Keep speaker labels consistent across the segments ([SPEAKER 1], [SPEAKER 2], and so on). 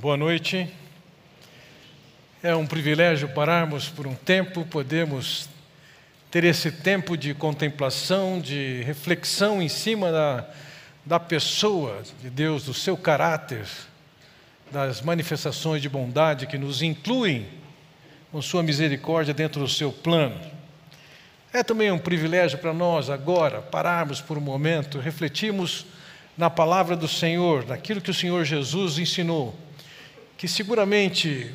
[SPEAKER 1] Boa noite. É um privilégio pararmos por um tempo, podemos ter esse tempo de contemplação, de reflexão em cima da, da pessoa de Deus, do seu caráter, das manifestações de bondade que nos incluem com Sua misericórdia dentro do seu plano. É também um privilégio para nós agora pararmos por um momento, refletirmos na palavra do Senhor, naquilo que o Senhor Jesus ensinou, que seguramente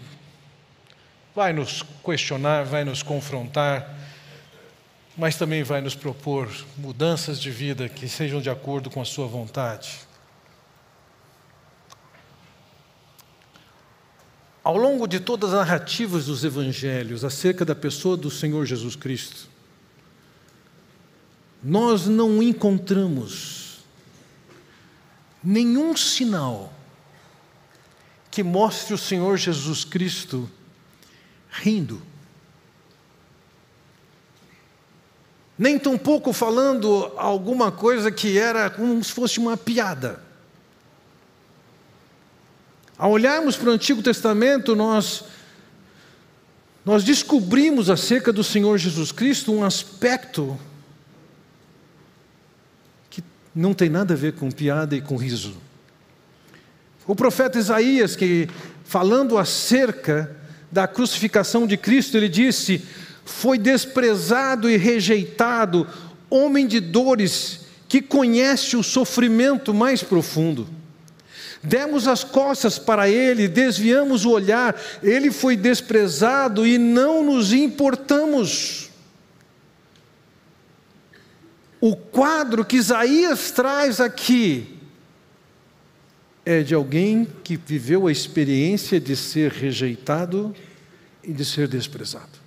[SPEAKER 1] vai nos questionar, vai nos confrontar, mas também vai nos propor mudanças de vida que sejam de acordo com a Sua vontade. Ao longo de todas as narrativas dos evangelhos acerca da pessoa do Senhor Jesus Cristo, nós não encontramos nenhum sinal que mostre o Senhor Jesus Cristo rindo. Nem tampouco falando alguma coisa que era como se fosse uma piada. Ao olharmos para o Antigo Testamento, nós, nós descobrimos acerca do Senhor Jesus Cristo um aspecto que não tem nada a ver com piada e com riso. O profeta Isaías, que falando acerca da crucificação de Cristo, ele disse: Foi desprezado e rejeitado, homem de dores, que conhece o sofrimento mais profundo. Demos as costas para ele, desviamos o olhar, ele foi desprezado e não nos importamos. O quadro que Isaías traz aqui é de alguém que viveu a experiência de ser rejeitado e de ser desprezado.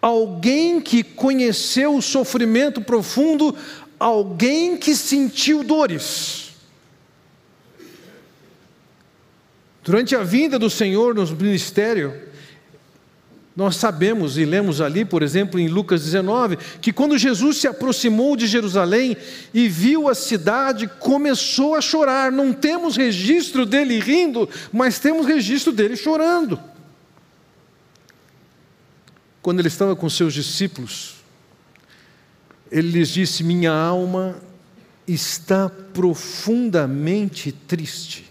[SPEAKER 1] Alguém que conheceu o sofrimento profundo, alguém que sentiu dores. Durante a vinda do Senhor no ministério, nós sabemos e lemos ali, por exemplo, em Lucas 19, que quando Jesus se aproximou de Jerusalém e viu a cidade, começou a chorar. Não temos registro dele rindo, mas temos registro dele chorando. Quando ele estava com seus discípulos, ele lhes disse: Minha alma está profundamente triste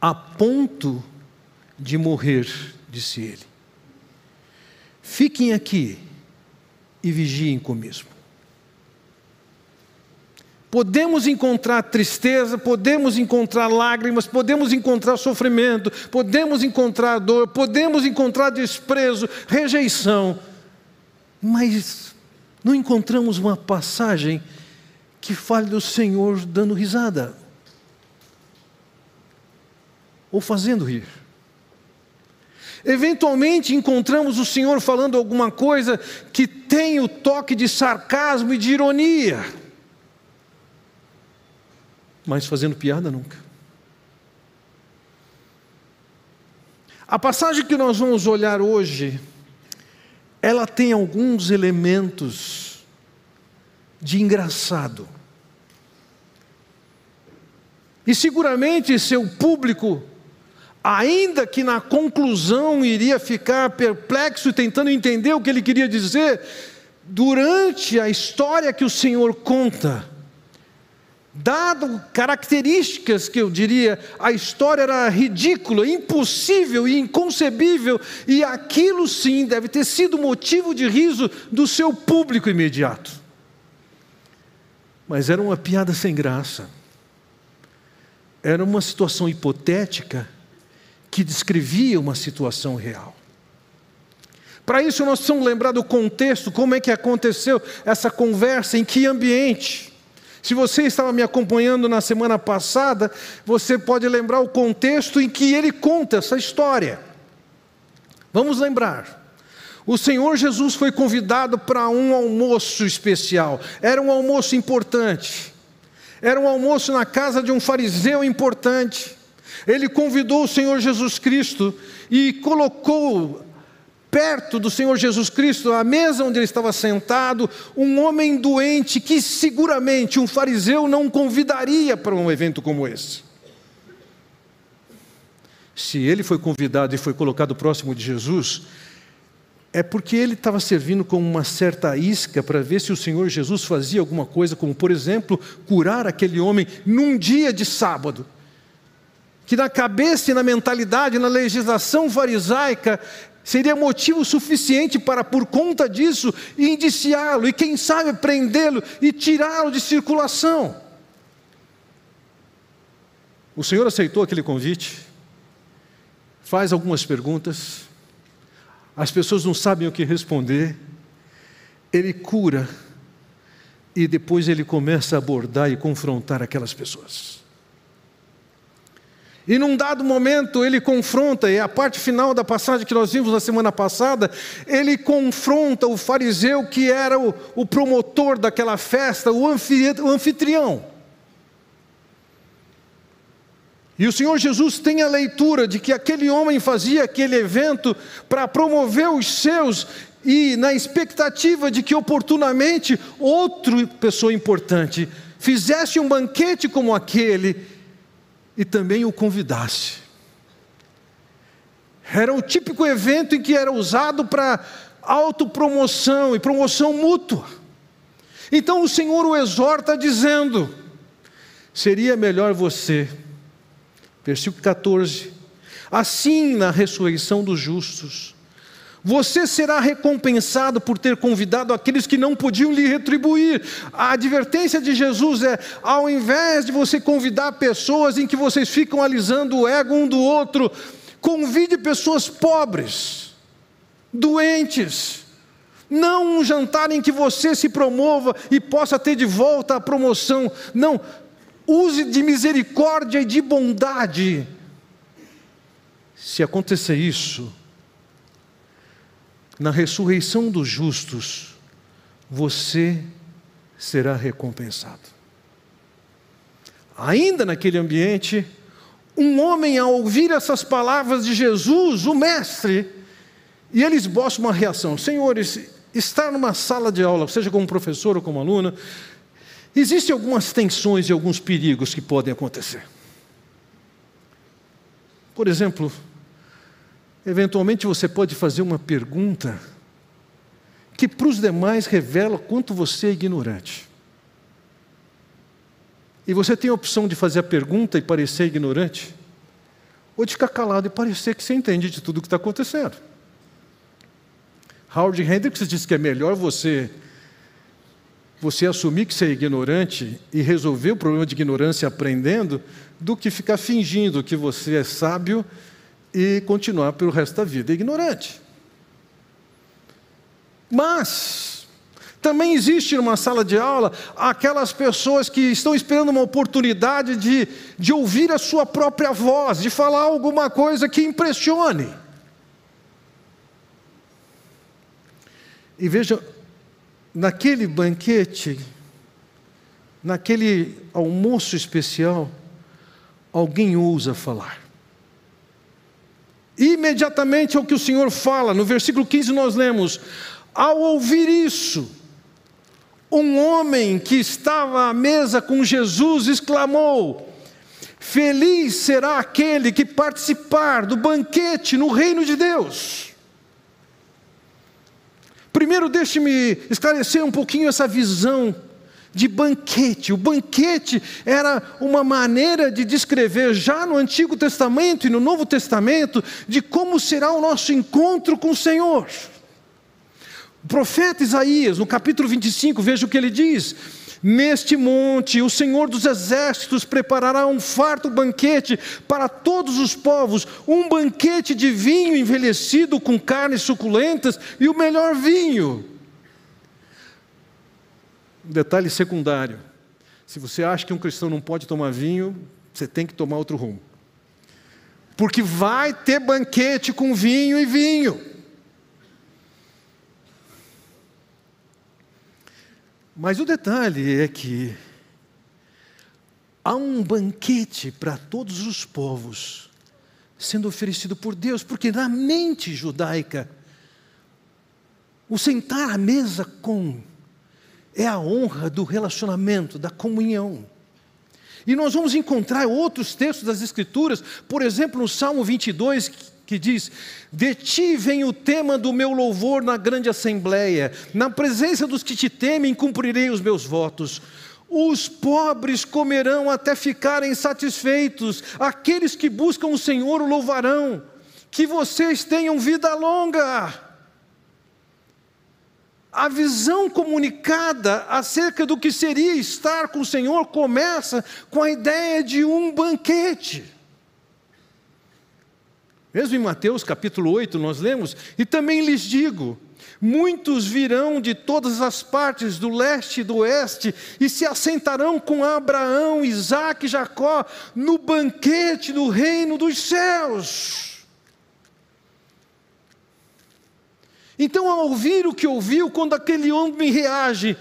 [SPEAKER 1] a ponto de morrer, disse ele. Fiquem aqui e vigiem comigo. Podemos encontrar tristeza, podemos encontrar lágrimas, podemos encontrar sofrimento, podemos encontrar dor, podemos encontrar desprezo, rejeição, mas não encontramos uma passagem que fale do Senhor dando risada ou fazendo rir. Eventualmente encontramos o Senhor falando alguma coisa que tem o toque de sarcasmo e de ironia, mas fazendo piada nunca. A passagem que nós vamos olhar hoje, ela tem alguns elementos de engraçado. E seguramente seu público ainda que na conclusão iria ficar perplexo e tentando entender o que ele queria dizer, durante a história que o Senhor conta, dado características que eu diria, a história era ridícula, impossível e inconcebível, e aquilo sim deve ter sido motivo de riso do seu público imediato. Mas era uma piada sem graça. Era uma situação hipotética que descrevia uma situação real. Para isso, nós precisamos lembrar do contexto, como é que aconteceu essa conversa, em que ambiente. Se você estava me acompanhando na semana passada, você pode lembrar o contexto em que ele conta essa história. Vamos lembrar. O Senhor Jesus foi convidado para um almoço especial, era um almoço importante, era um almoço na casa de um fariseu importante. Ele convidou o Senhor Jesus Cristo e colocou perto do Senhor Jesus Cristo, à mesa onde ele estava sentado, um homem doente que seguramente um fariseu não convidaria para um evento como esse. se ele foi convidado e foi colocado próximo de Jesus, é porque ele estava servindo com uma certa isca para ver se o Senhor Jesus fazia alguma coisa, como, por exemplo, curar aquele homem num dia de sábado. Que na cabeça e na mentalidade, na legislação farisaica, seria motivo suficiente para, por conta disso, indiciá-lo e, quem sabe, prendê-lo e tirá-lo de circulação. O Senhor aceitou aquele convite, faz algumas perguntas, as pessoas não sabem o que responder, ele cura e depois ele começa a abordar e confrontar aquelas pessoas. E num dado momento ele confronta, e a parte final da passagem que nós vimos na semana passada, ele confronta o fariseu que era o, o promotor daquela festa, o anfitrião. E o Senhor Jesus tem a leitura de que aquele homem fazia aquele evento para promover os seus e na expectativa de que oportunamente outra pessoa importante fizesse um banquete como aquele e também o convidasse. Era o típico evento em que era usado para autopromoção e promoção mútua. Então o Senhor o exorta dizendo: seria melhor você Versículo 14: Assim, na ressurreição dos justos, você será recompensado por ter convidado aqueles que não podiam lhe retribuir. A advertência de Jesus é: ao invés de você convidar pessoas em que vocês ficam alisando o ego um do outro, convide pessoas pobres, doentes, não um jantar em que você se promova e possa ter de volta a promoção. Não, use de misericórdia e de bondade. Se acontecer isso, na ressurreição dos justos, você será recompensado. Ainda naquele ambiente, um homem, ao ouvir essas palavras de Jesus, o Mestre, e ele esboça uma reação: Senhores, estar numa sala de aula, seja como professor ou como aluno, Existem algumas tensões e alguns perigos que podem acontecer. Por exemplo, eventualmente você pode fazer uma pergunta que para os demais revela quanto você é ignorante. E você tem a opção de fazer a pergunta e parecer ignorante, ou de ficar calado e parecer que você entende de tudo o que está acontecendo. Howard Hendricks diz que é melhor você você assumir que você é ignorante e resolver o problema de ignorância aprendendo, do que ficar fingindo que você é sábio e continuar pelo resto da vida ignorante. Mas, também existe numa sala de aula aquelas pessoas que estão esperando uma oportunidade de, de ouvir a sua própria voz, de falar alguma coisa que impressione. E veja, naquele banquete, naquele almoço especial, alguém ousa falar. Imediatamente é o que o Senhor fala, no versículo 15 nós lemos: Ao ouvir isso, um homem que estava à mesa com Jesus exclamou: Feliz será aquele que participar do banquete no reino de Deus. Primeiro, deixe-me esclarecer um pouquinho essa visão de banquete. O banquete era uma maneira de descrever, já no Antigo Testamento e no Novo Testamento, de como será o nosso encontro com o Senhor. O profeta Isaías, no capítulo 25, veja o que ele diz: Neste monte, o Senhor dos Exércitos preparará um farto banquete para todos os povos, um banquete de vinho envelhecido com carnes suculentas e o melhor vinho. Um detalhe secundário: se você acha que um cristão não pode tomar vinho, você tem que tomar outro rumo. Porque vai ter banquete com vinho e vinho. Mas o detalhe é que há um banquete para todos os povos sendo oferecido por Deus, porque na mente judaica, o sentar à mesa com é a honra do relacionamento, da comunhão. E nós vamos encontrar outros textos das Escrituras, por exemplo, no Salmo 22, que diz: De ti vem o tema do meu louvor na grande assembleia, na presença dos que te temem, cumprirei os meus votos. Os pobres comerão até ficarem satisfeitos, aqueles que buscam o Senhor o louvarão. Que vocês tenham vida longa. A visão comunicada acerca do que seria estar com o Senhor começa com a ideia de um banquete. Mesmo em Mateus capítulo 8 nós lemos, e também lhes digo: muitos virão de todas as partes do leste e do oeste e se assentarão com Abraão, Isaque e Jacó no banquete do reino dos céus. Então, ao ouvir o que ouviu, quando aquele homem reage,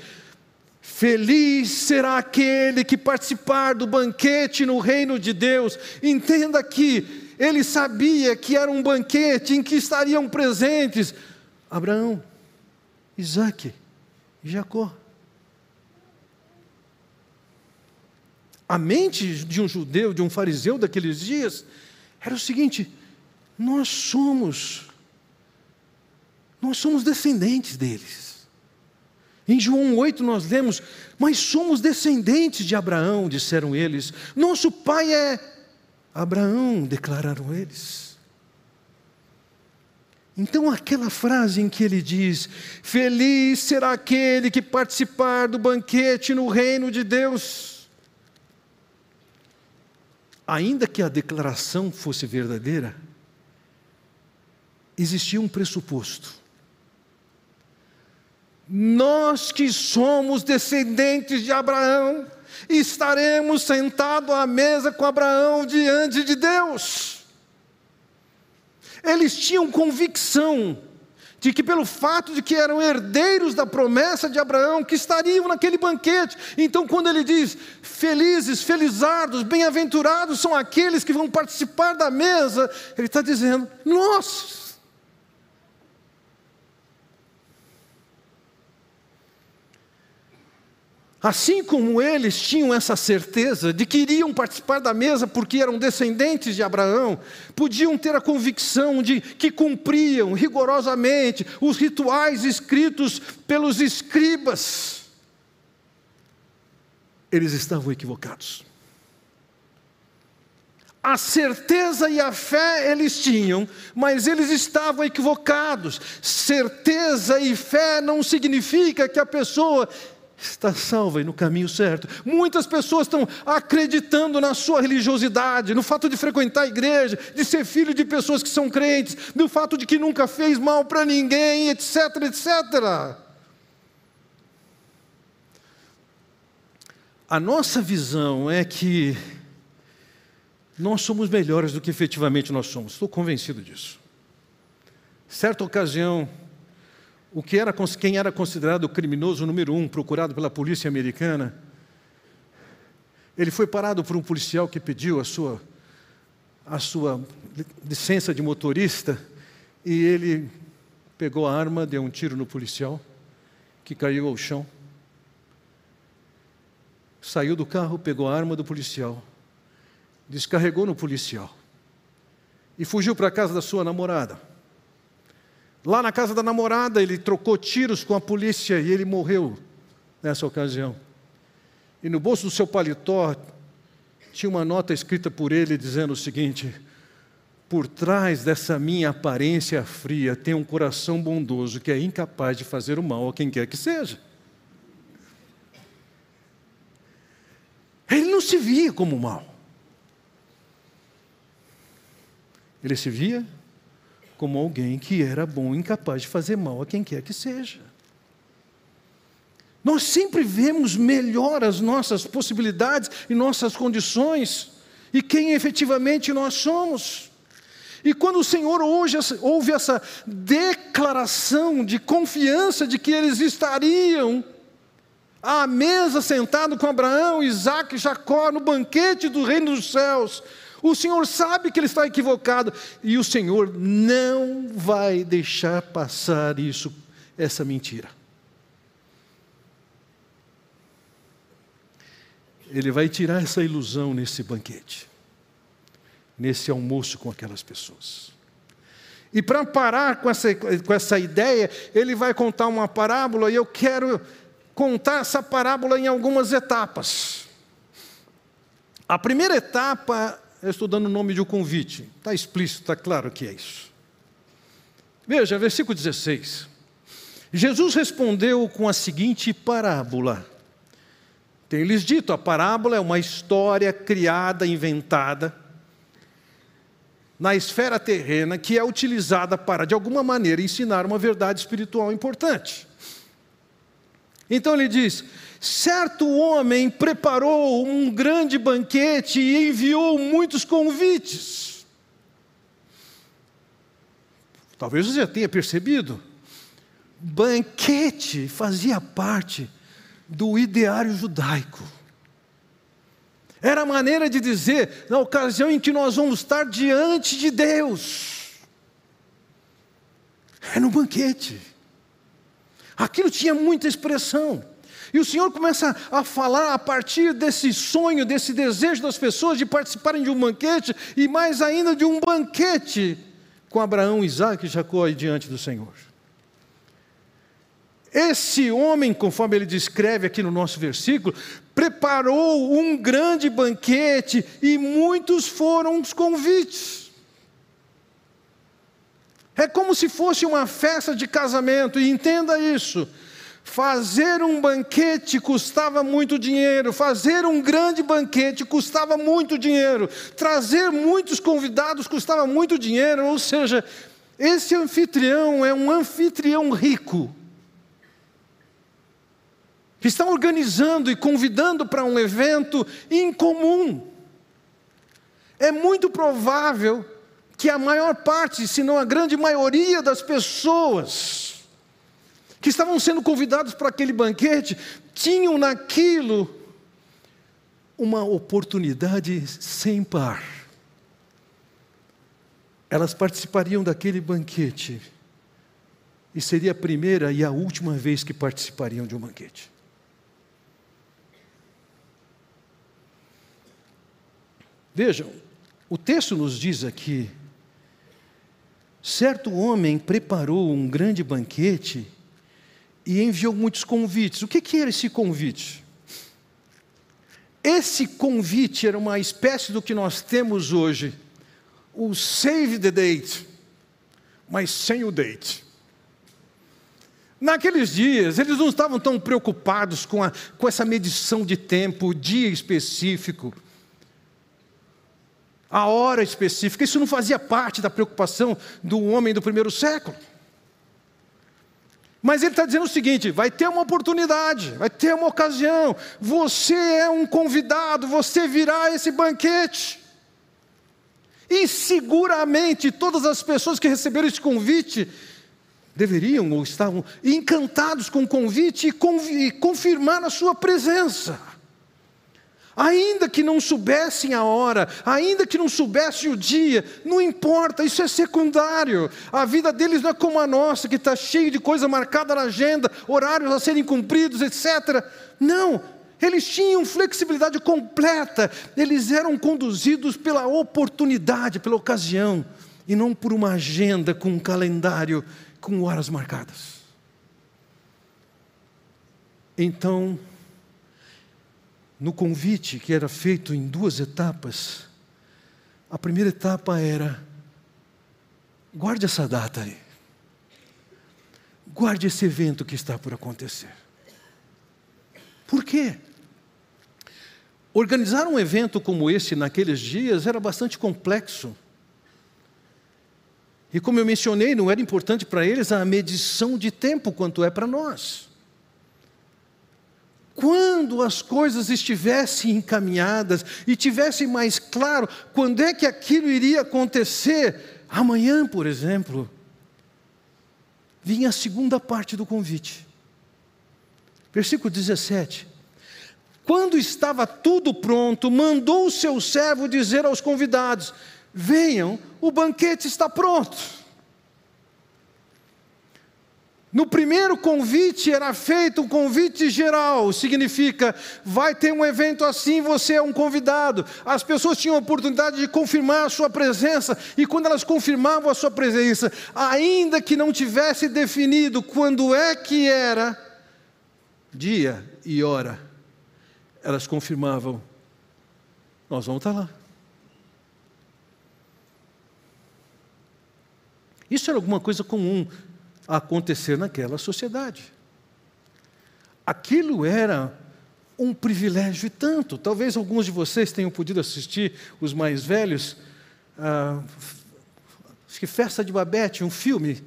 [SPEAKER 1] Feliz será aquele que participar do banquete no reino de Deus. Entenda que ele sabia que era um banquete em que estariam presentes Abraão, Isaac e Jacó. A mente de um judeu, de um fariseu daqueles dias, era o seguinte: nós somos nós somos descendentes deles. Em João 8 nós lemos, mas somos descendentes de Abraão, disseram eles. Nosso pai é Abraão, declararam eles. Então, aquela frase em que ele diz: Feliz será aquele que participar do banquete no reino de Deus. Ainda que a declaração fosse verdadeira, existia um pressuposto nós que somos descendentes de Abraão, estaremos sentados à mesa com Abraão diante de Deus. Eles tinham convicção de que pelo fato de que eram herdeiros da promessa de Abraão, que estariam naquele banquete. Então, quando ele diz: "Felizes, felizardos, bem-aventurados são aqueles que vão participar da mesa", ele está dizendo: "Nós Assim como eles tinham essa certeza de que iriam participar da mesa porque eram descendentes de Abraão, podiam ter a convicção de que cumpriam rigorosamente os rituais escritos pelos escribas, eles estavam equivocados. A certeza e a fé eles tinham, mas eles estavam equivocados. Certeza e fé não significa que a pessoa está salva e no caminho certo. Muitas pessoas estão acreditando na sua religiosidade, no fato de frequentar a igreja, de ser filho de pessoas que são crentes, no fato de que nunca fez mal para ninguém, etc, etc. A nossa visão é que nós somos melhores do que efetivamente nós somos. Estou convencido disso. Certa ocasião, o que era, quem era considerado o criminoso número um, procurado pela polícia americana, ele foi parado por um policial que pediu a sua, a sua licença de motorista e ele pegou a arma, deu um tiro no policial, que caiu ao chão. Saiu do carro, pegou a arma do policial, descarregou no policial e fugiu para a casa da sua namorada. Lá na casa da namorada, ele trocou tiros com a polícia e ele morreu nessa ocasião. E no bolso do seu paletó tinha uma nota escrita por ele dizendo o seguinte: Por trás dessa minha aparência fria tem um coração bondoso que é incapaz de fazer o mal a quem quer que seja. Ele não se via como mal. Ele se via como alguém que era bom e incapaz de fazer mal a quem quer que seja. Nós sempre vemos melhor as nossas possibilidades e nossas condições e quem efetivamente nós somos. E quando o Senhor hoje ouve essa declaração de confiança de que eles estariam à mesa sentado com Abraão, Isaac e Jacó no banquete do reino dos céus, o Senhor sabe que ele está equivocado e o Senhor não vai deixar passar isso, essa mentira. ele vai tirar essa ilusão nesse banquete, nesse almoço com aquelas pessoas. E para parar com essa, com essa ideia, ele vai contar uma parábola, e eu quero contar essa parábola em algumas etapas. A primeira etapa, eu estou dando o nome de um convite, está explícito, está claro que é isso. Veja, versículo 16. Jesus respondeu com a seguinte parábola. Tem-lhes dito, a parábola é uma história criada, inventada, na esfera terrena, que é utilizada para, de alguma maneira, ensinar uma verdade espiritual importante. Então ele diz: certo homem preparou um grande banquete e enviou muitos convites. Talvez você já tenha percebido, banquete fazia parte do ideário judaico. Era a maneira de dizer, na ocasião em que nós vamos estar diante de Deus. É no banquete. Aquilo tinha muita expressão. E o Senhor começa a falar a partir desse sonho, desse desejo das pessoas de participarem de um banquete, e mais ainda de um banquete com Abraão, Isaac e Jacó diante do Senhor. Esse homem, conforme ele descreve aqui no nosso versículo, preparou um grande banquete e muitos foram os convites. É como se fosse uma festa de casamento, e entenda isso. Fazer um banquete custava muito dinheiro, fazer um grande banquete custava muito dinheiro, trazer muitos convidados custava muito dinheiro, ou seja, esse anfitrião é um anfitrião rico está organizando e convidando para um evento incomum. É muito provável que a maior parte, se não a grande maioria das pessoas que estavam sendo convidados para aquele banquete, tinham naquilo uma oportunidade sem par. Elas participariam daquele banquete e seria a primeira e a última vez que participariam de um banquete. Vejam, o texto nos diz aqui: certo homem preparou um grande banquete e enviou muitos convites. O que, que era esse convite? Esse convite era uma espécie do que nós temos hoje, o save the date, mas sem o date. Naqueles dias, eles não estavam tão preocupados com, a, com essa medição de tempo, dia específico a hora específica. Isso não fazia parte da preocupação do homem do primeiro século. Mas ele está dizendo o seguinte: vai ter uma oportunidade, vai ter uma ocasião, você é um convidado, você virá a esse banquete. E seguramente todas as pessoas que receberam esse convite deveriam ou estavam encantados com o convite e, confirmar a sua presença. Ainda que não soubessem a hora, ainda que não soubessem o dia, não importa, isso é secundário. A vida deles não é como a nossa, que está cheia de coisa marcada na agenda, horários a serem cumpridos, etc. Não, eles tinham flexibilidade completa, eles eram conduzidos pela oportunidade, pela ocasião, e não por uma agenda com um calendário com horas marcadas. Então, no convite que era feito em duas etapas, a primeira etapa era: guarde essa data aí, guarde esse evento que está por acontecer. Por quê? Organizar um evento como esse naqueles dias era bastante complexo. E como eu mencionei, não era importante para eles a medição de tempo quanto é para nós quando as coisas estivessem encaminhadas e tivesse mais claro quando é que aquilo iria acontecer, amanhã, por exemplo, vinha a segunda parte do convite. Versículo 17. Quando estava tudo pronto, mandou o seu servo dizer aos convidados: Venham, o banquete está pronto. No primeiro convite era feito um convite geral, significa vai ter um evento assim, você é um convidado. As pessoas tinham a oportunidade de confirmar a sua presença, e quando elas confirmavam a sua presença, ainda que não tivesse definido quando é que era, dia e hora, elas confirmavam: nós vamos estar lá. Isso era alguma coisa comum a acontecer naquela sociedade. Aquilo era um privilégio e tanto. Talvez alguns de vocês tenham podido assistir, os mais velhos, ah, acho que Festa de Babette, um filme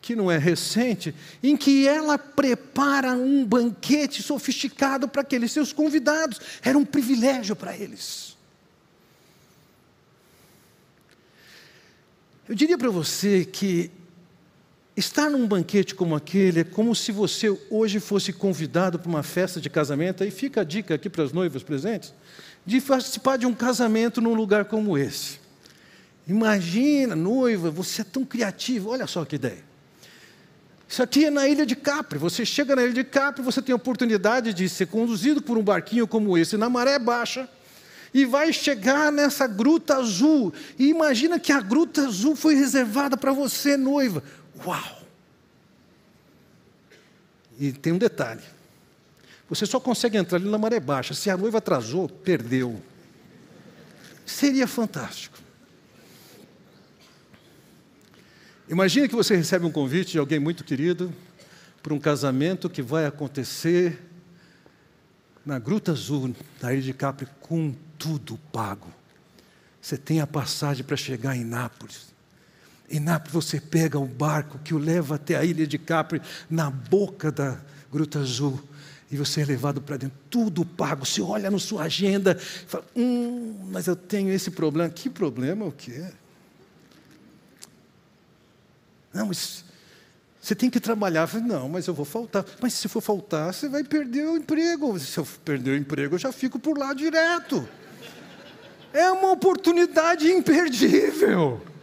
[SPEAKER 1] que não é recente, em que ela prepara um banquete sofisticado para aqueles seus convidados. Era um privilégio para eles. Eu diria para você que Estar num banquete como aquele é como se você hoje fosse convidado para uma festa de casamento, aí fica a dica aqui para as noivas presentes, de participar de um casamento num lugar como esse. Imagina, noiva, você é tão criativo, olha só que ideia. Isso aqui é na ilha de Capri. Você chega na ilha de Capri, você tem a oportunidade de ser conduzido por um barquinho como esse, na maré baixa, e vai chegar nessa gruta azul. E imagina que a gruta azul foi reservada para você, noiva. Uau! E tem um detalhe: você só consegue entrar ali na maré baixa. Se a noiva atrasou, perdeu. Seria fantástico. Imagine que você recebe um convite de alguém muito querido para um casamento que vai acontecer na Gruta Azul, na Ilha de Capri, com tudo pago. Você tem a passagem para chegar em Nápoles. Em Nápoles você pega o barco que o leva até a ilha de Capri, na boca da Gruta Azul, e você é levado para dentro, tudo pago. Você olha na sua agenda e fala: Hum, mas eu tenho esse problema. Que problema o quê? Não, mas você tem que trabalhar. Não, mas eu vou faltar. Mas se for faltar, você vai perder o emprego. Se eu perder o emprego, eu já fico por lá direto. É uma oportunidade imperdível.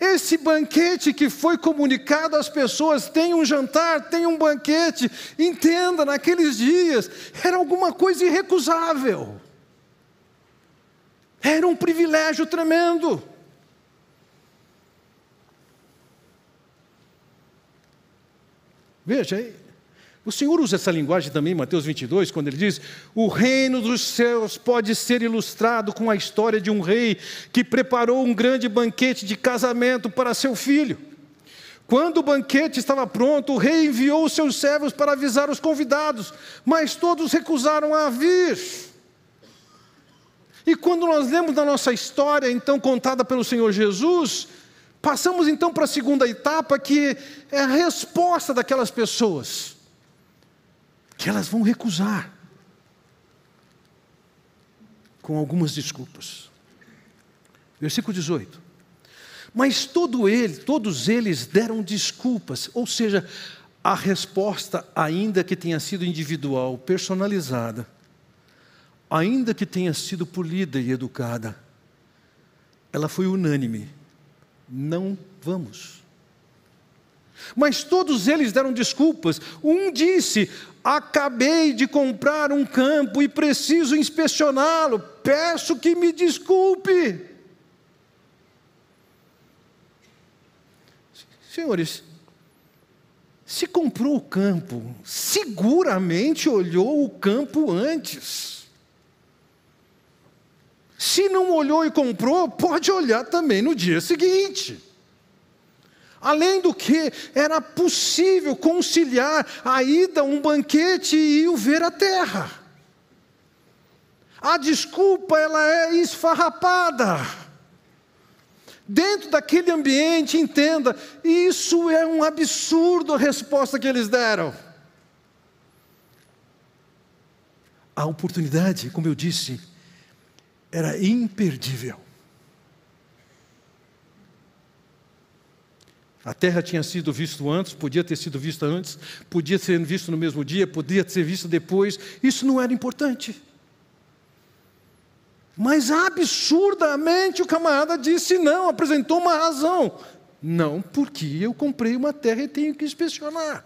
[SPEAKER 1] Esse banquete que foi comunicado às pessoas, tem um jantar, tem um banquete, entenda, naqueles dias, era alguma coisa irrecusável. Era um privilégio tremendo. Veja, o Senhor usa essa linguagem também em Mateus 22, quando ele diz: O reino dos céus pode ser ilustrado com a história de um rei que preparou um grande banquete de casamento para seu filho. Quando o banquete estava pronto, o rei enviou os seus servos para avisar os convidados, mas todos recusaram a vir. E quando nós lemos da nossa história, então contada pelo Senhor Jesus, passamos então para a segunda etapa, que é a resposta daquelas pessoas que elas vão recusar, com algumas desculpas. Versículo 18. Mas todo ele, todos eles deram desculpas, ou seja, a resposta, ainda que tenha sido individual, personalizada, ainda que tenha sido polida e educada, ela foi unânime. Não vamos. Mas todos eles deram desculpas. Um disse: Acabei de comprar um campo e preciso inspecioná-lo. Peço que me desculpe. Senhores, se comprou o campo, seguramente olhou o campo antes. Se não olhou e comprou, pode olhar também no dia seguinte. Além do que, era possível conciliar a ida a um banquete e o ver a terra. A desculpa ela é esfarrapada. Dentro daquele ambiente, entenda, isso é um absurdo a resposta que eles deram. A oportunidade, como eu disse, era imperdível. A terra tinha sido visto antes, podia ter sido vista antes, podia ser visto no mesmo dia, podia ser visto depois. Isso não era importante. Mas absurdamente o camarada disse não, apresentou uma razão. Não, porque eu comprei uma terra e tenho que inspecionar.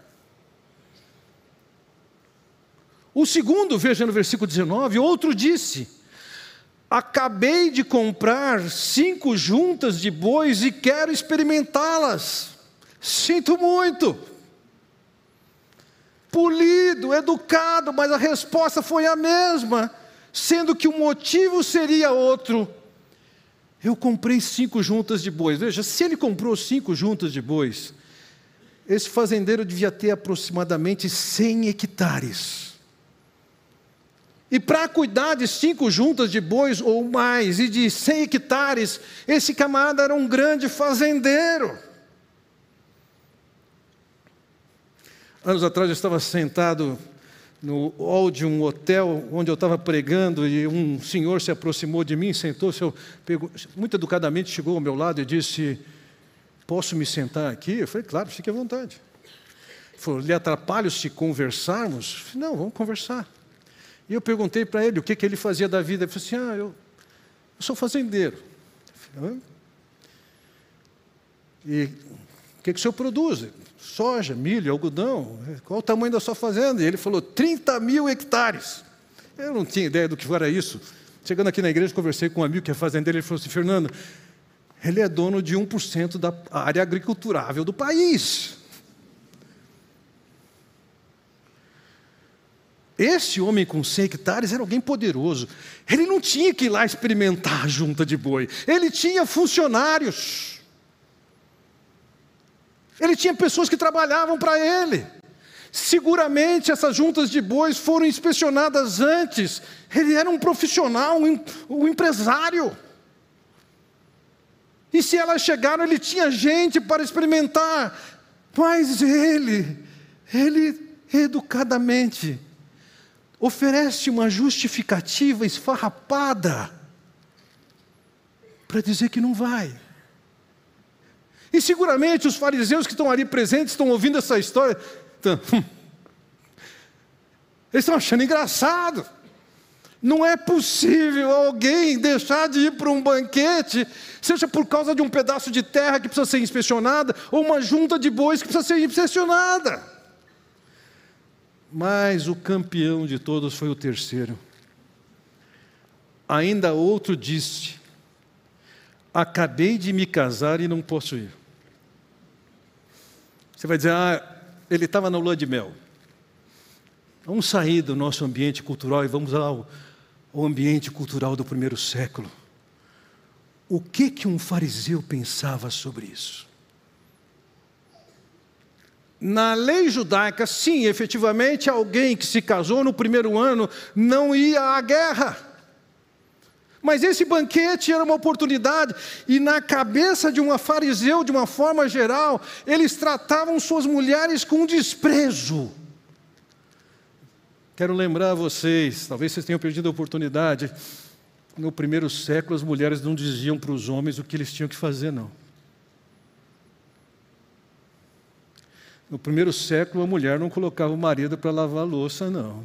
[SPEAKER 1] O segundo, veja no versículo 19: outro disse: Acabei de comprar cinco juntas de bois e quero experimentá-las. Sinto muito. Polido, educado, mas a resposta foi a mesma, sendo que o motivo seria outro. Eu comprei cinco juntas de bois. Veja, se ele comprou cinco juntas de bois, esse fazendeiro devia ter aproximadamente 100 hectares. E para cuidar de cinco juntas de bois ou mais e de 100 hectares, esse camarada era um grande fazendeiro. Anos atrás eu estava sentado no hall de um hotel onde eu estava pregando e um senhor se aproximou de mim, sentou-se, muito educadamente chegou ao meu lado e disse: Posso me sentar aqui? Eu falei: Claro, fique à vontade. Ele falou: Lhe atrapalho se conversarmos? Falei, Não, vamos conversar. E eu perguntei para ele o que, que ele fazia da vida. Ele falou assim: Ah, eu, eu sou fazendeiro. Falei, e o que, que o senhor produz? soja, milho, algodão. Qual o tamanho da sua fazenda? E ele falou: 30 mil hectares. Eu não tinha ideia do que era isso. Chegando aqui na igreja, conversei com um amigo que é fazendeiro. Ele falou assim: Fernando, ele é dono de 1% da área agriculturável do país. Esse homem com 100 hectares era alguém poderoso. Ele não tinha que ir lá experimentar a junta de boi. Ele tinha funcionários. Ele tinha pessoas que trabalhavam para ele. Seguramente essas juntas de bois foram inspecionadas antes. Ele era um profissional, um, um empresário. E se elas chegaram, ele tinha gente para experimentar. Mas ele, ele educadamente, oferece uma justificativa esfarrapada para dizer que não vai. E seguramente os fariseus que estão ali presentes estão ouvindo essa história. Então, eles estão achando engraçado. Não é possível alguém deixar de ir para um banquete, seja por causa de um pedaço de terra que precisa ser inspecionada, ou uma junta de bois que precisa ser inspecionada. Mas o campeão de todos foi o terceiro. Ainda outro disse: Acabei de me casar e não posso ir. Você vai dizer, ah, ele estava na lua de mel. Vamos sair do nosso ambiente cultural e vamos ao, ao ambiente cultural do primeiro século. O que que um fariseu pensava sobre isso? Na lei judaica, sim, efetivamente, alguém que se casou no primeiro ano não ia à guerra. Mas esse banquete era uma oportunidade, e na cabeça de um fariseu, de uma forma geral, eles tratavam suas mulheres com desprezo. Quero lembrar a vocês, talvez vocês tenham perdido a oportunidade, no primeiro século as mulheres não diziam para os homens o que eles tinham que fazer, não. No primeiro século a mulher não colocava o marido para lavar a louça, não.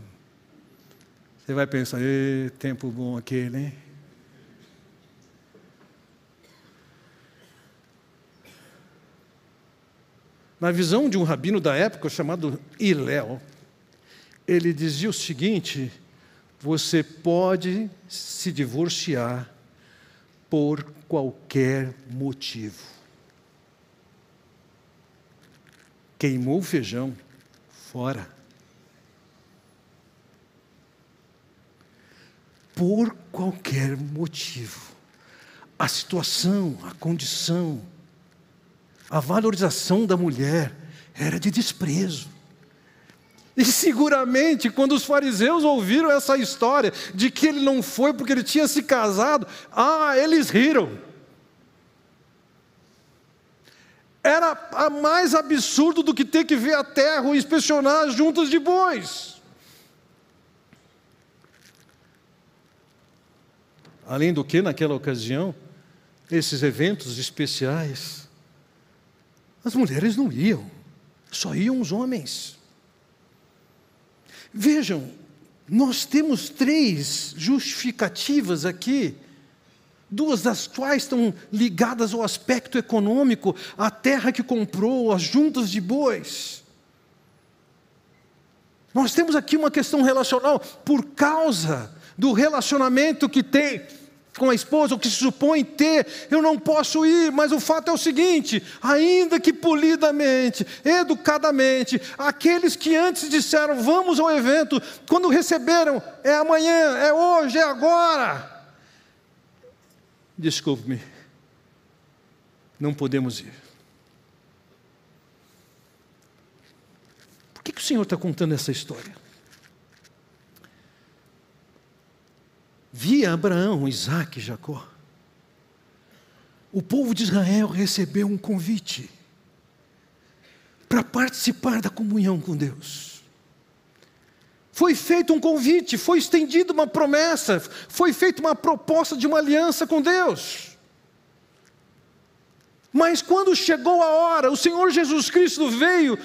[SPEAKER 1] Você vai pensar, tempo bom aquele, hein? Na visão de um rabino da época chamado Hillel, ele dizia o seguinte: você pode se divorciar por qualquer motivo. Queimou o feijão, fora. Por qualquer motivo. A situação, a condição, a valorização da mulher era de desprezo. E seguramente, quando os fariseus ouviram essa história de que ele não foi porque ele tinha se casado, ah, eles riram. Era mais absurdo do que ter que ver a terra ou inspecionar as juntas de bois. Além do que, naquela ocasião, esses eventos especiais as mulheres não iam, só iam os homens. Vejam, nós temos três justificativas aqui duas das quais estão ligadas ao aspecto econômico, a terra que comprou, as juntas de bois. Nós temos aqui uma questão relacional por causa do relacionamento que tem com a esposa, o que se supõe ter, eu não posso ir, mas o fato é o seguinte: ainda que polidamente, educadamente, aqueles que antes disseram vamos ao evento, quando receberam, é amanhã, é hoje, é agora, desculpe-me, não podemos ir. Por que, que o Senhor está contando essa história? Via Abraão, Isaac e Jacó. O povo de Israel recebeu um convite para participar da comunhão com Deus. Foi feito um convite, foi estendida uma promessa, foi feita uma proposta de uma aliança com Deus. Mas quando chegou a hora, o Senhor Jesus Cristo veio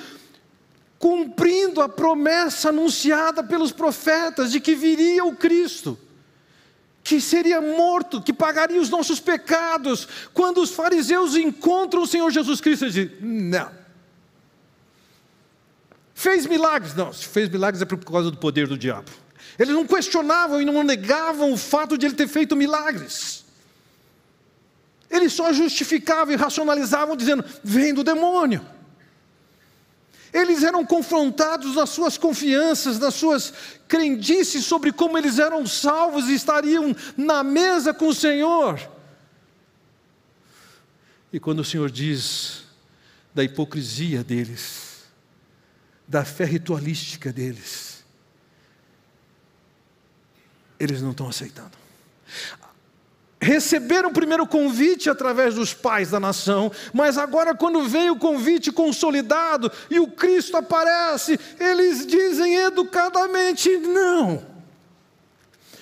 [SPEAKER 1] cumprindo a promessa anunciada pelos profetas de que viria o Cristo, que seria morto, que pagaria os nossos pecados. Quando os fariseus encontram o Senhor Jesus Cristo, eles dizem: Não Fez milagres? Não, se fez milagres é por causa do poder do diabo. Eles não questionavam e não negavam o fato de ele ter feito milagres. Eles só justificavam e racionalizavam, dizendo: vem do demônio. Eles eram confrontados nas suas confianças, nas suas crendices sobre como eles eram salvos e estariam na mesa com o Senhor. E quando o Senhor diz da hipocrisia deles, da fé ritualística deles. Eles não estão aceitando. Receberam o primeiro convite através dos pais da nação, mas agora, quando vem o convite consolidado e o Cristo aparece, eles dizem educadamente: não.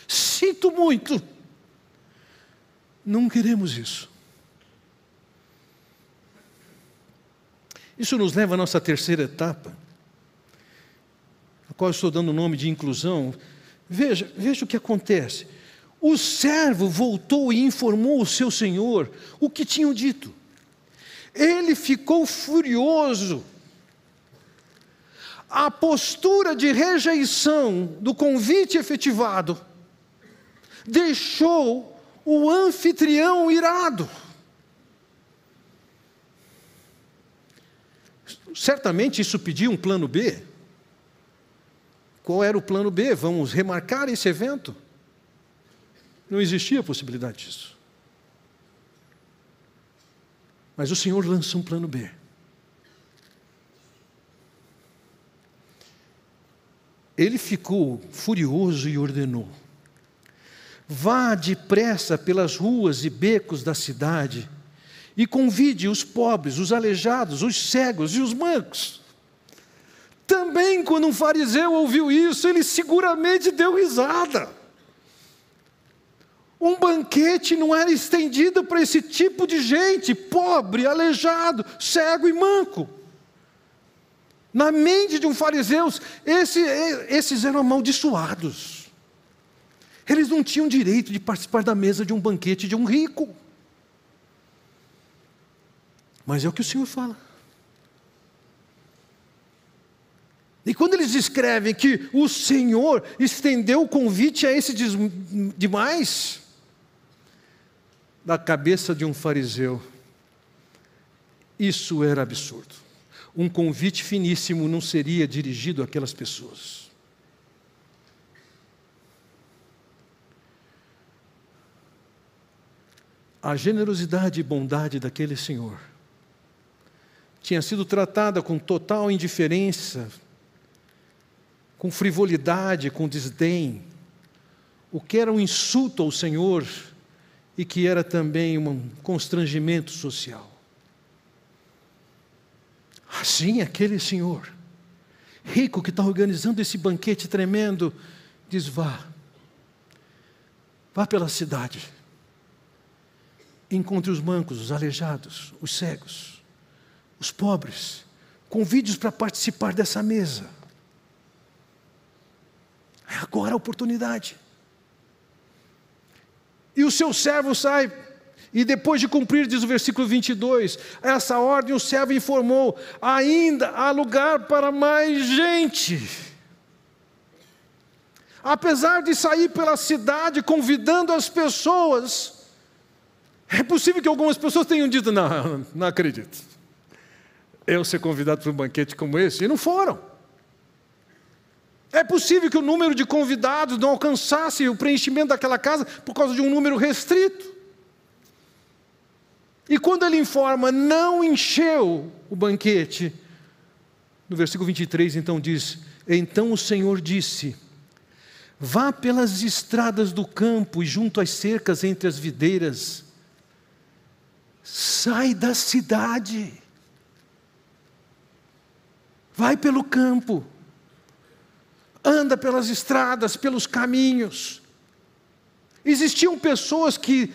[SPEAKER 1] Sinto muito. Não queremos isso. Isso nos leva à nossa terceira etapa a qual estou dando o nome de inclusão, veja, veja o que acontece. O servo voltou e informou o seu senhor o que tinham dito. Ele ficou furioso. A postura de rejeição do convite efetivado deixou o anfitrião irado. Certamente isso pediu um plano B. Qual era o plano B? Vamos remarcar esse evento? Não existia a possibilidade disso. Mas o Senhor lança um plano B. Ele ficou furioso e ordenou: Vá depressa pelas ruas e becos da cidade e convide os pobres, os aleijados, os cegos e os mancos. Também, quando um fariseu ouviu isso, ele seguramente deu risada. Um banquete não era estendido para esse tipo de gente, pobre, aleijado, cego e manco. Na mente de um fariseu, esse, esses eram amaldiçoados. Eles não tinham direito de participar da mesa de um banquete de um rico. Mas é o que o Senhor fala. E quando eles escrevem que o Senhor estendeu o convite a esse demais, da cabeça de um fariseu, isso era absurdo. Um convite finíssimo não seria dirigido àquelas pessoas. A generosidade e bondade daquele senhor tinha sido tratada com total indiferença com frivolidade, com desdém, o que era um insulto ao Senhor e que era também um constrangimento social. Assim, aquele senhor, rico que está organizando esse banquete tremendo, diz: vá, vá pela cidade, encontre os mancos, os aleijados, os cegos, os pobres, convide-os para participar dessa mesa. É agora a oportunidade. E o seu servo sai, e depois de cumprir, diz o versículo 22, essa ordem o servo informou: ainda há lugar para mais gente. Apesar de sair pela cidade convidando as pessoas, é possível que algumas pessoas tenham dito: não, não acredito. Eu ser convidado para um banquete como esse, e não foram. É possível que o número de convidados não alcançasse o preenchimento daquela casa por causa de um número restrito. E quando ele informa, não encheu o banquete, no versículo 23 então diz: Então o Senhor disse: Vá pelas estradas do campo e junto às cercas entre as videiras, sai da cidade, vai pelo campo anda pelas estradas, pelos caminhos. Existiam pessoas que,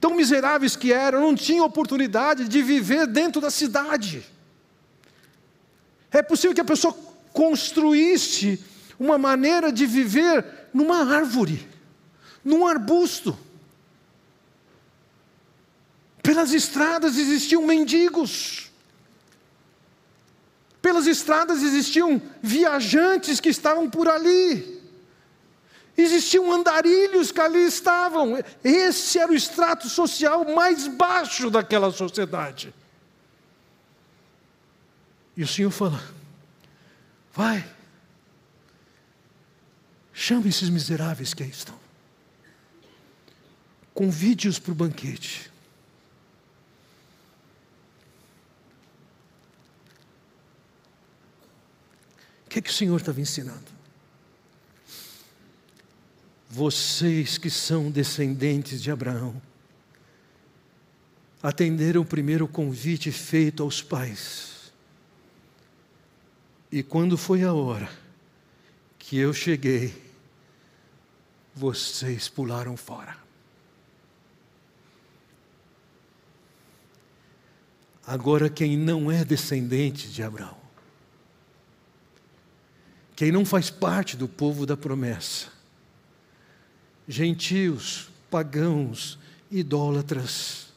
[SPEAKER 1] tão miseráveis que eram, não tinham oportunidade de viver dentro da cidade. É possível que a pessoa construísse uma maneira de viver numa árvore, num arbusto. Pelas estradas existiam mendigos. Pelas estradas existiam viajantes que estavam por ali. Existiam andarilhos que ali estavam. Esse era o extrato social mais baixo daquela sociedade. E o Senhor fala: vai, chame esses miseráveis que aí estão, convide-os para o banquete. O que, é que o Senhor estava ensinando? Vocês que são descendentes de Abraão, atenderam primeiro o convite feito aos pais. E quando foi a hora que eu cheguei, vocês pularam fora. Agora, quem não é descendente de Abraão, quem não faz parte do povo da promessa, gentios, pagãos, idólatras,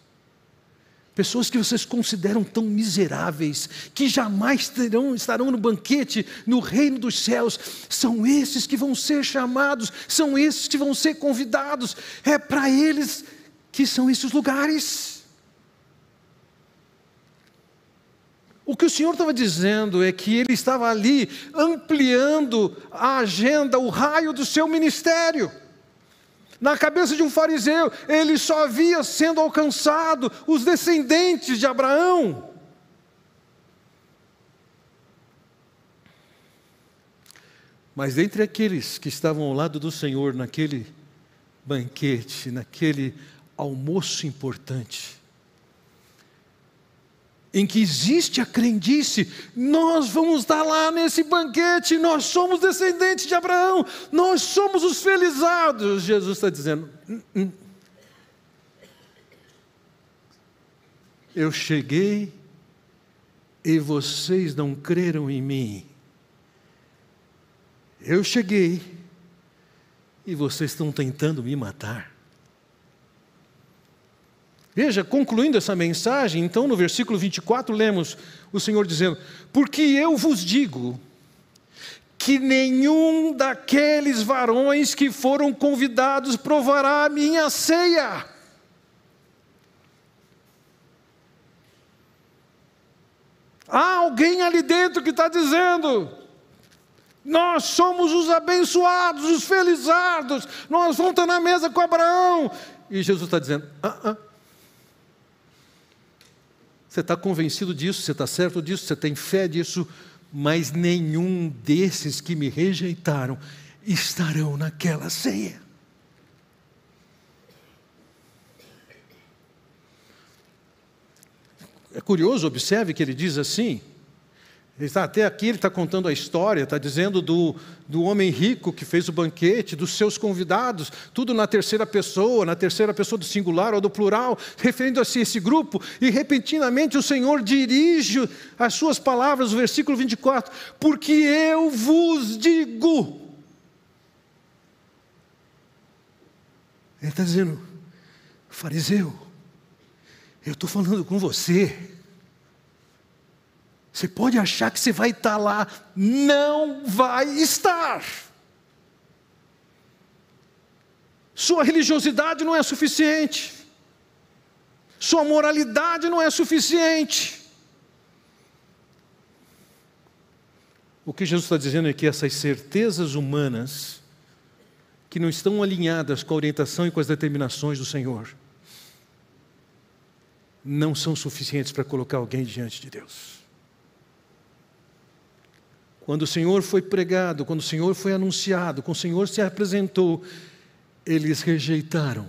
[SPEAKER 1] pessoas que vocês consideram tão miseráveis, que jamais terão, estarão no banquete no reino dos céus, são esses que vão ser chamados, são esses que vão ser convidados, é para eles que são esses lugares. O que o Senhor estava dizendo é que ele estava ali ampliando a agenda, o raio do seu ministério. Na cabeça de um fariseu, ele só via sendo alcançado os descendentes de Abraão. Mas dentre aqueles que estavam ao lado do Senhor naquele banquete, naquele almoço importante, em que existe a crendice, nós vamos estar lá nesse banquete, nós somos descendentes de Abraão, nós somos os felizados. Jesus está dizendo: hum, hum. Eu cheguei e vocês não creram em mim. Eu cheguei e vocês estão tentando me matar. Veja, concluindo essa mensagem, então no versículo 24 lemos o Senhor dizendo: Porque eu vos digo que nenhum daqueles varões que foram convidados provará a minha ceia. Há alguém ali dentro que está dizendo: nós somos os abençoados, os felizados, nós vamos estar na mesa com Abraão. E Jesus está dizendo: ah, ah, você está convencido disso, você está certo disso, você tem fé disso, mas nenhum desses que me rejeitaram estarão naquela ceia. É curioso, observe que ele diz assim: está até aqui, ele está contando a história, está dizendo do, do homem rico que fez o banquete, dos seus convidados, tudo na terceira pessoa, na terceira pessoa do singular ou do plural, referindo-se a esse grupo, e repentinamente o Senhor dirige as suas palavras, o versículo 24: Porque eu vos digo. Ele está dizendo: Fariseu, eu estou falando com você. Você pode achar que você vai estar lá, não vai estar. Sua religiosidade não é suficiente. Sua moralidade não é suficiente. O que Jesus está dizendo é que essas certezas humanas, que não estão alinhadas com a orientação e com as determinações do Senhor, não são suficientes para colocar alguém diante de Deus. Quando o Senhor foi pregado, quando o Senhor foi anunciado, quando o Senhor se apresentou, eles rejeitaram.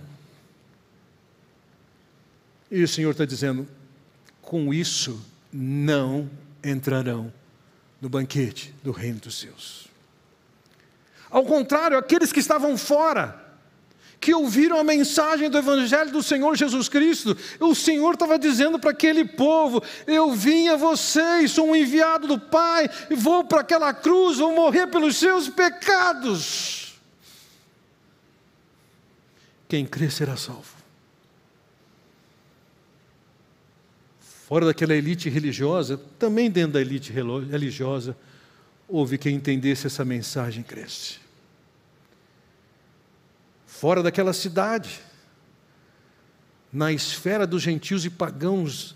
[SPEAKER 1] E o Senhor está dizendo: com isso não entrarão no banquete do reino dos céus. Ao contrário, aqueles que estavam fora, que ouviram a mensagem do Evangelho do Senhor Jesus Cristo, o Senhor estava dizendo para aquele povo: Eu vim a vocês, sou um enviado do Pai, e vou para aquela cruz, vou morrer pelos seus pecados. Quem crê será salvo. Fora daquela elite religiosa, também dentro da elite religiosa, houve quem entendesse essa mensagem e cresce fora daquela cidade, na esfera dos gentios e pagãos,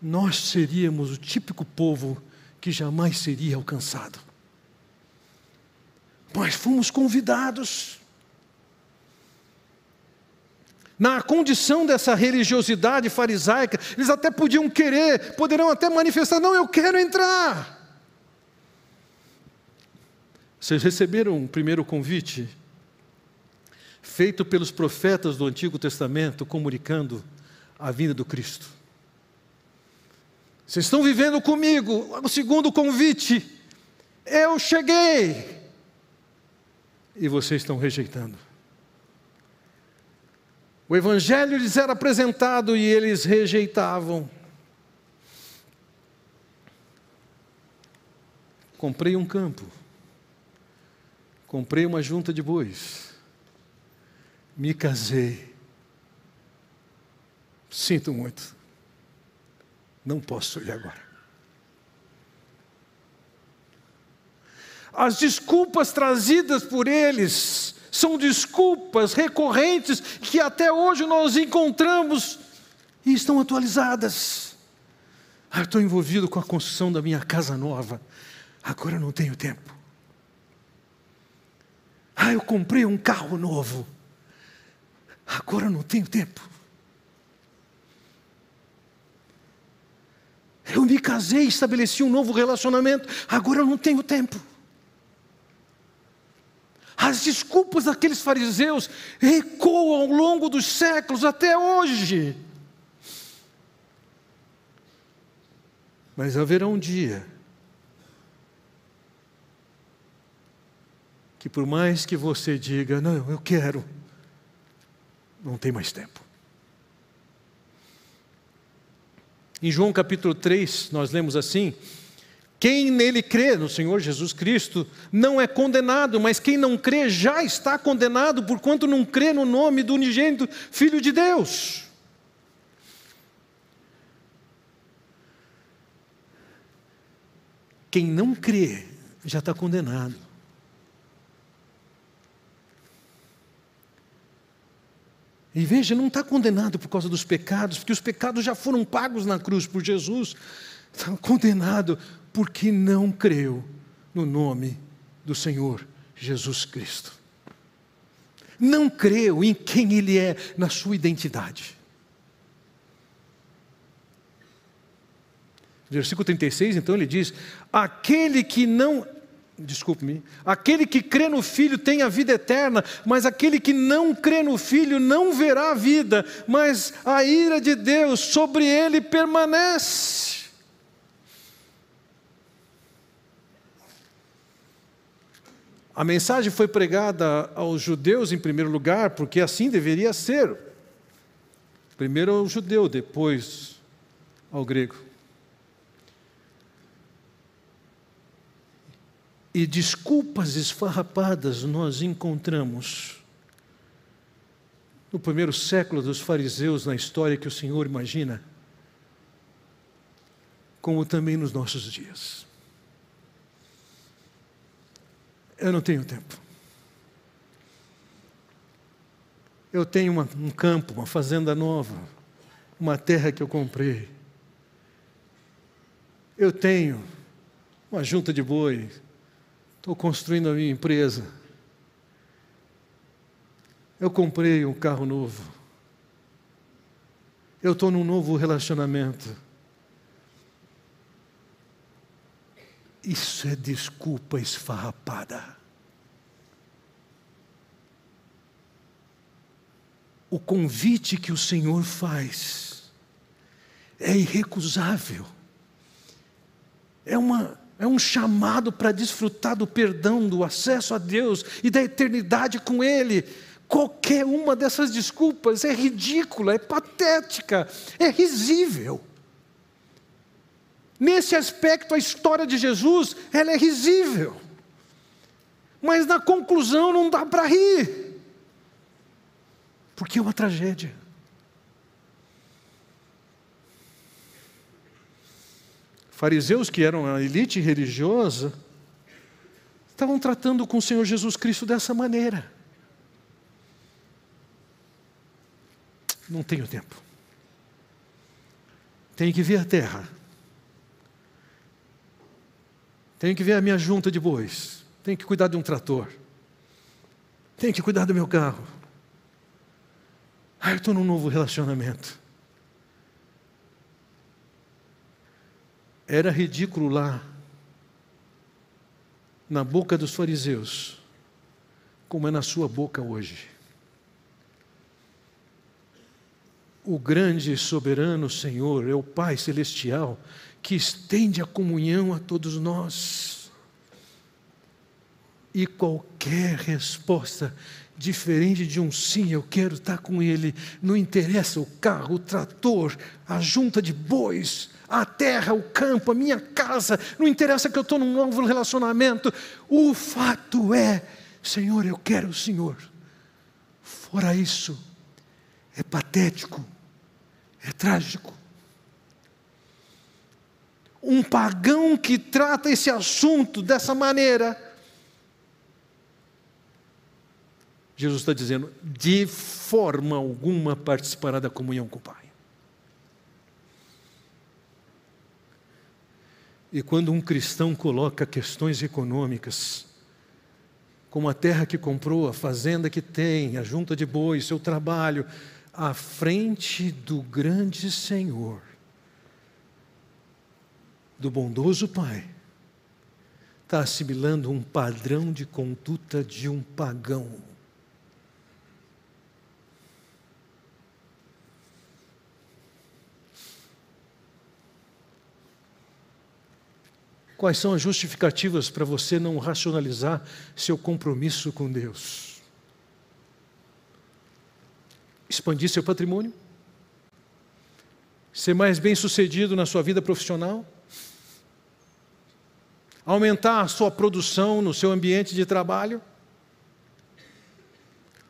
[SPEAKER 1] nós seríamos o típico povo que jamais seria alcançado. Mas fomos convidados. Na condição dessa religiosidade farisaica, eles até podiam querer, poderão até manifestar: não, eu quero entrar. Vocês receberam o primeiro convite feito pelos profetas do Antigo Testamento comunicando a vinda do Cristo. Vocês estão vivendo comigo o segundo convite. Eu cheguei. E vocês estão rejeitando. O Evangelho lhes era apresentado e eles rejeitavam. Comprei um campo. Comprei uma junta de bois me casei. Sinto muito. Não posso ir agora. As desculpas trazidas por eles são desculpas recorrentes que até hoje nós encontramos e estão atualizadas. Ah, estou envolvido com a construção da minha casa nova, agora não tenho tempo. Ah, eu comprei um carro novo Agora não tenho tempo. Eu me casei, estabeleci um novo relacionamento, agora eu não tenho tempo. As desculpas daqueles fariseus ecoam ao longo dos séculos até hoje. Mas haverá um dia que, por mais que você diga, não, eu quero, não tem mais tempo. Em João capítulo 3, nós lemos assim: Quem nele crê, no Senhor Jesus Cristo, não é condenado, mas quem não crê já está condenado, porquanto não crê no nome do unigênito Filho de Deus. Quem não crê já está condenado. E veja, não está condenado por causa dos pecados, porque os pecados já foram pagos na cruz por Jesus. Está condenado porque não creu no nome do Senhor Jesus Cristo. Não creu em quem Ele é, na sua identidade. Versículo 36, então, ele diz: Aquele que não desculpe-me, aquele que crê no Filho tem a vida eterna, mas aquele que não crê no Filho não verá a vida, mas a ira de Deus sobre ele permanece. A mensagem foi pregada aos judeus em primeiro lugar, porque assim deveria ser. Primeiro ao judeu, depois ao grego. E desculpas esfarrapadas nós encontramos no primeiro século dos fariseus na história que o Senhor imagina, como também nos nossos dias. Eu não tenho tempo. Eu tenho uma, um campo, uma fazenda nova, uma terra que eu comprei. Eu tenho uma junta de boi, estou construindo a minha empresa. Eu comprei um carro novo. Eu estou num novo relacionamento. Isso é desculpa esfarrapada. O convite que o Senhor faz é irrecusável. É, uma, é um chamado para desfrutar do perdão, do acesso a Deus e da eternidade com Ele. Qualquer uma dessas desculpas é ridícula, é patética, é risível. Nesse aspecto, a história de Jesus, ela é risível. Mas na conclusão não dá para rir. Porque é uma tragédia. Fariseus, que eram a elite religiosa, estavam tratando com o Senhor Jesus Cristo dessa maneira. Não tenho tempo. Tenho que ver a terra. Tenho que ver a minha junta de bois. Tenho que cuidar de um trator. Tenho que cuidar do meu carro. Ah, eu estou num novo relacionamento. Era ridículo lá, na boca dos fariseus, como é na sua boca hoje. O grande soberano Senhor é o Pai Celestial que estende a comunhão a todos nós. E qualquer resposta diferente de um sim, eu quero estar com Ele, não interessa o carro, o trator, a junta de bois, a terra, o campo, a minha casa, não interessa que eu estou num novo relacionamento, o fato é, Senhor, eu quero o Senhor. Fora isso, é patético, é trágico um pagão que trata esse assunto dessa maneira, Jesus está dizendo, de forma alguma participará da comunhão com o Pai. E quando um cristão coloca questões econômicas, como a terra que comprou, a fazenda que tem, a junta de bois, seu trabalho, à frente do grande Senhor, do bondoso Pai, está assimilando um padrão de conduta de um pagão. Quais são as justificativas para você não racionalizar seu compromisso com Deus? Expandir seu patrimônio? Ser mais bem sucedido na sua vida profissional? aumentar a sua produção no seu ambiente de trabalho.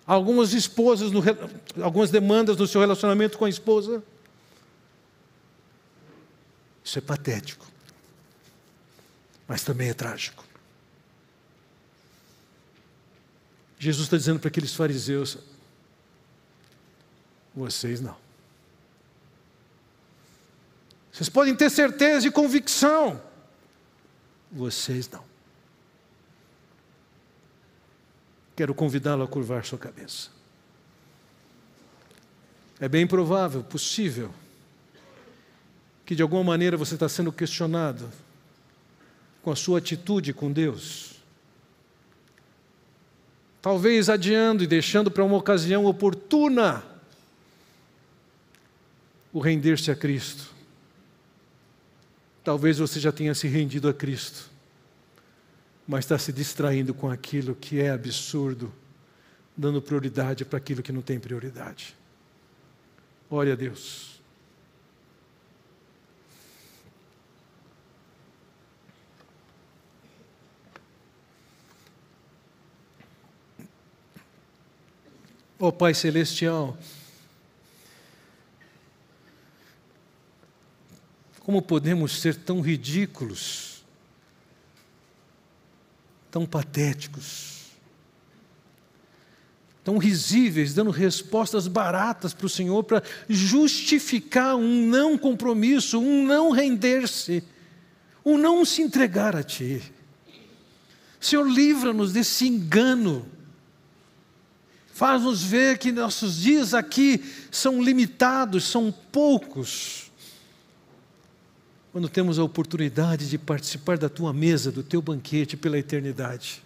[SPEAKER 1] Algumas esposas, no, algumas demandas no seu relacionamento com a esposa. Isso é patético, mas também é trágico. Jesus está dizendo para aqueles fariseus: vocês não. Vocês podem ter certeza e convicção vocês não. Quero convidá-lo a curvar sua cabeça. É bem provável, possível, que de alguma maneira você está sendo questionado com a sua atitude com Deus. Talvez adiando e deixando para uma ocasião oportuna o render-se a Cristo. Talvez você já tenha se rendido a Cristo, mas está se distraindo com aquilo que é absurdo, dando prioridade para aquilo que não tem prioridade. Ore a Deus. Ó oh, Pai Celestial, como podemos ser tão ridículos, tão patéticos, tão risíveis, dando respostas baratas para o Senhor para justificar um não compromisso, um não render-se, um não se entregar a Ti. Senhor, livra-nos desse engano. Faz-nos ver que nossos dias aqui são limitados, são poucos. Quando temos a oportunidade de participar da tua mesa, do teu banquete pela eternidade.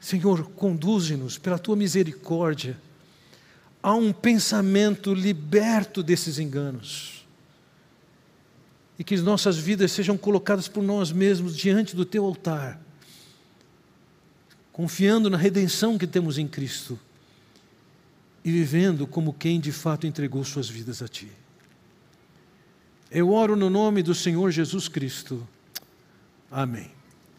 [SPEAKER 1] Senhor, conduze-nos pela tua misericórdia a um pensamento liberto desses enganos. E que nossas vidas sejam colocadas por nós mesmos diante do teu altar, confiando na redenção que temos em Cristo e vivendo como quem de fato entregou suas vidas a ti. Eu oro no nome do Senhor Jesus Cristo. Amém.